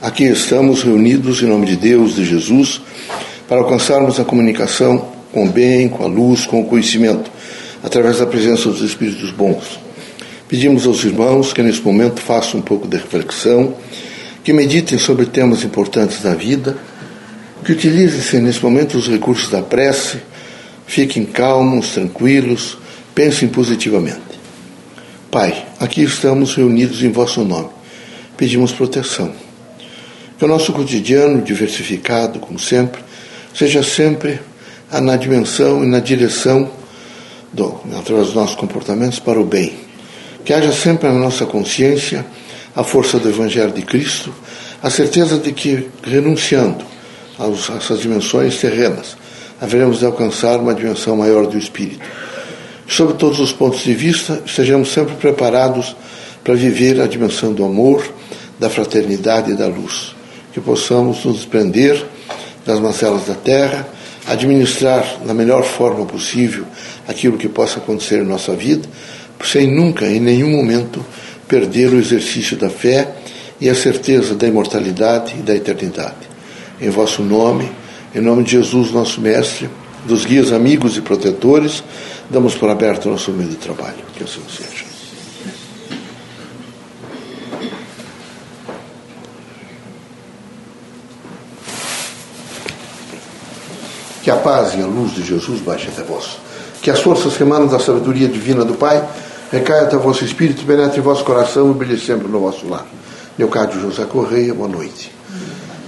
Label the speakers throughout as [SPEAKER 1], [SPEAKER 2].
[SPEAKER 1] Aqui estamos reunidos em nome de Deus, de Jesus, para alcançarmos a comunicação com o bem, com a luz, com o conhecimento, através da presença dos Espíritos bons. Pedimos aos irmãos que nesse momento façam um pouco de reflexão, que meditem sobre temas importantes da vida, que utilizem nesse momento os recursos da prece, fiquem calmos, tranquilos, pensem positivamente. Pai, aqui estamos reunidos em vosso nome. Pedimos proteção. Que o nosso cotidiano, diversificado, como sempre, seja sempre na dimensão e na direção, do, através dos nossos comportamentos, para o bem. Que haja sempre na nossa consciência a força do Evangelho de Cristo, a certeza de que, renunciando a essas dimensões terrenas, haveremos de alcançar uma dimensão maior do Espírito sob todos os pontos de vista, estejamos sempre preparados para viver a dimensão do amor, da fraternidade e da luz. Que possamos nos desprender das mazelas da terra, administrar da melhor forma possível aquilo que possa acontecer em nossa vida, sem nunca, em nenhum momento, perder o exercício da fé e a certeza da imortalidade e da eternidade. Em vosso nome, em nome de Jesus, nosso Mestre, dos guias amigos e protetores, damos por aberto o nosso meio de trabalho. Que assim seja. Que a paz e a luz de Jesus baixe até vós. Que as forças que emanam da sabedoria divina do Pai recaia até vosso espírito, penetre em vosso coração e brilhe sempre no vosso lar. Leocádio José Correia, boa noite.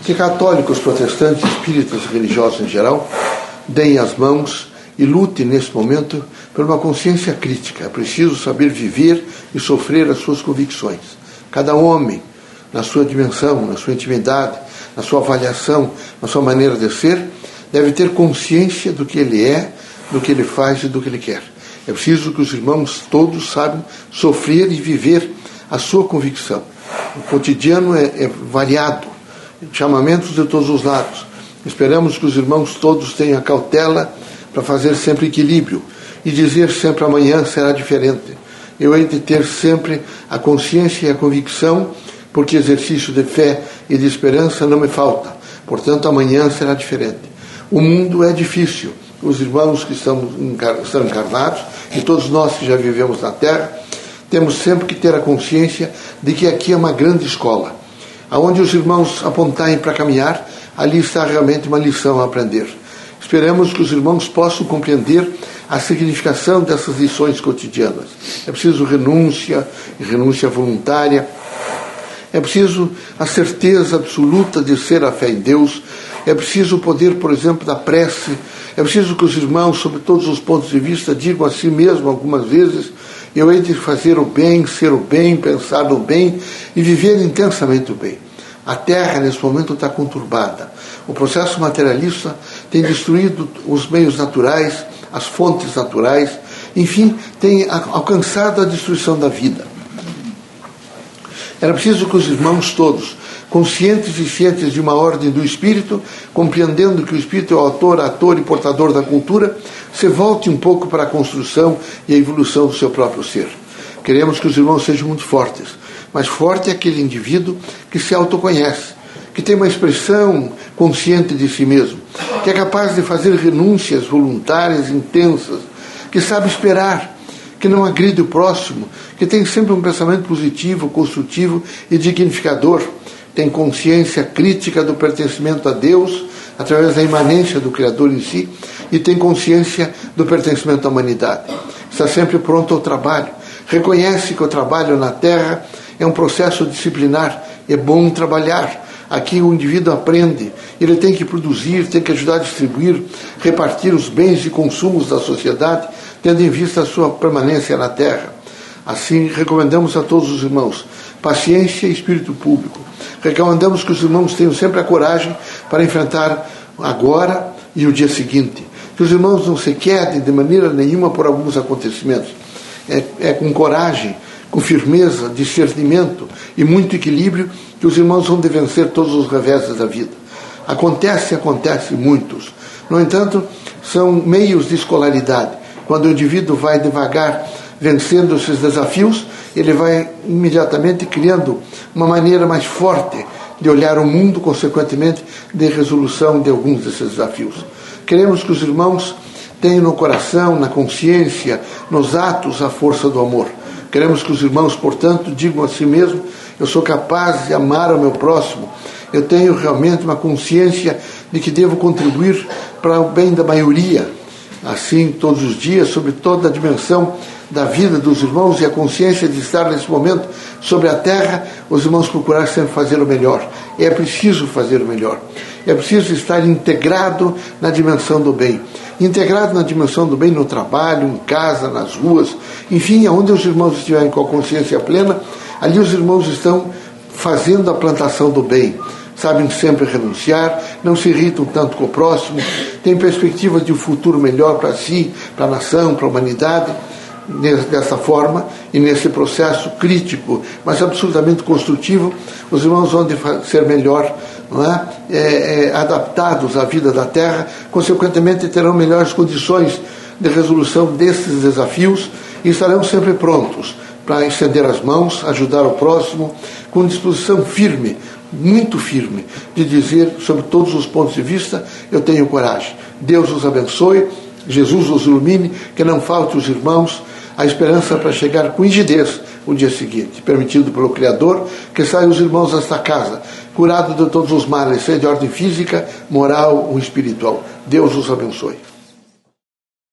[SPEAKER 1] Que católicos, protestantes, espíritas, religiosos em geral, deem as mãos e lute nesse momento por uma consciência crítica. É preciso saber viver e sofrer as suas convicções. Cada homem, na sua dimensão, na sua intimidade, na sua avaliação, na sua maneira de ser, deve ter consciência do que ele é, do que ele faz e do que ele quer. É preciso que os irmãos todos saibam sofrer e viver a sua convicção. O cotidiano é, é variado, chamamentos de todos os lados. Esperamos que os irmãos todos tenham cautela para fazer sempre equilíbrio e dizer sempre amanhã será diferente. Eu hei de ter sempre a consciência e a convicção, porque exercício de fé e de esperança não me falta. Portanto, amanhã será diferente. O mundo é difícil. Os irmãos que estão encarnados e todos nós que já vivemos na Terra, temos sempre que ter a consciência de que aqui é uma grande escola. Aonde os irmãos apontarem para caminhar, ali está realmente uma lição a aprender. Esperamos que os irmãos possam compreender a significação dessas lições cotidianas. É preciso renúncia, renúncia voluntária. É preciso a certeza absoluta de ser a fé em Deus. É preciso o poder, por exemplo, da prece. É preciso que os irmãos, sob todos os pontos de vista, digam a si mesmo algumas vezes: eu hei de fazer o bem, ser o bem, pensar no bem e viver intensamente o bem. A terra, nesse momento, está conturbada. O processo materialista tem destruído os meios naturais, as fontes naturais, enfim, tem alcançado a destruição da vida. Era preciso que os irmãos todos, conscientes e cientes de uma ordem do Espírito, compreendendo que o Espírito é o autor, ator e portador da cultura, se volte um pouco para a construção e a evolução do seu próprio ser. Queremos que os irmãos sejam muito fortes, mas forte é aquele indivíduo que se autoconhece, que tem uma expressão consciente de si mesmo, que é capaz de fazer renúncias voluntárias intensas, que sabe esperar, que não agride o próximo, que tem sempre um pensamento positivo, construtivo e dignificador, tem consciência crítica do pertencimento a Deus através da imanência do Criador em si e tem consciência do pertencimento à humanidade. Está sempre pronto ao trabalho, reconhece que o trabalho na terra é um processo disciplinar, é bom trabalhar. Aqui o indivíduo aprende, ele tem que produzir, tem que ajudar a distribuir, repartir os bens e consumos da sociedade, tendo em vista a sua permanência na terra. Assim, recomendamos a todos os irmãos paciência e espírito público. Recomendamos que os irmãos tenham sempre a coragem para enfrentar agora e o dia seguinte. Que os irmãos não se quedem de maneira nenhuma por alguns acontecimentos. É, é com coragem com firmeza, discernimento e muito equilíbrio que os irmãos vão de vencer todos os reveses da vida. Acontece, acontece muitos. No entanto, são meios de escolaridade. Quando o indivíduo vai devagar vencendo esses desafios, ele vai imediatamente criando uma maneira mais forte de olhar o mundo, consequentemente, de resolução de alguns desses desafios. Queremos que os irmãos tenham no coração, na consciência, nos atos, a força do amor. Queremos que os irmãos, portanto, digam a si mesmos: eu sou capaz de amar o meu próximo. Eu tenho realmente uma consciência de que devo contribuir para o bem da maioria. Assim, todos os dias, sobre toda a dimensão da vida dos irmãos e a consciência de estar nesse momento sobre a terra, os irmãos procurar sempre fazer o melhor. É preciso fazer o melhor. É preciso estar integrado na dimensão do bem. Integrado na dimensão do bem no trabalho, em casa, nas ruas, enfim, aonde os irmãos estiverem com a consciência plena, ali os irmãos estão fazendo a plantação do bem. Sabem sempre renunciar, não se irritam tanto com o próximo, têm perspectivas de um futuro melhor para si, para a nação, para a humanidade dessa forma e nesse processo crítico, mas absolutamente construtivo, os irmãos vão ser melhor é? É, é, adaptados à vida da Terra, consequentemente terão melhores condições de resolução desses desafios e estarão sempre prontos para estender as mãos, ajudar o próximo, com disposição firme, muito firme, de dizer sobre todos os pontos de vista: eu tenho coragem. Deus os abençoe, Jesus os ilumine, que não falte os irmãos a esperança para chegar com rigidez o dia seguinte, permitido pelo Criador que saiam os irmãos desta casa, curados de todos os males, seja de ordem física, moral ou espiritual. Deus os abençoe.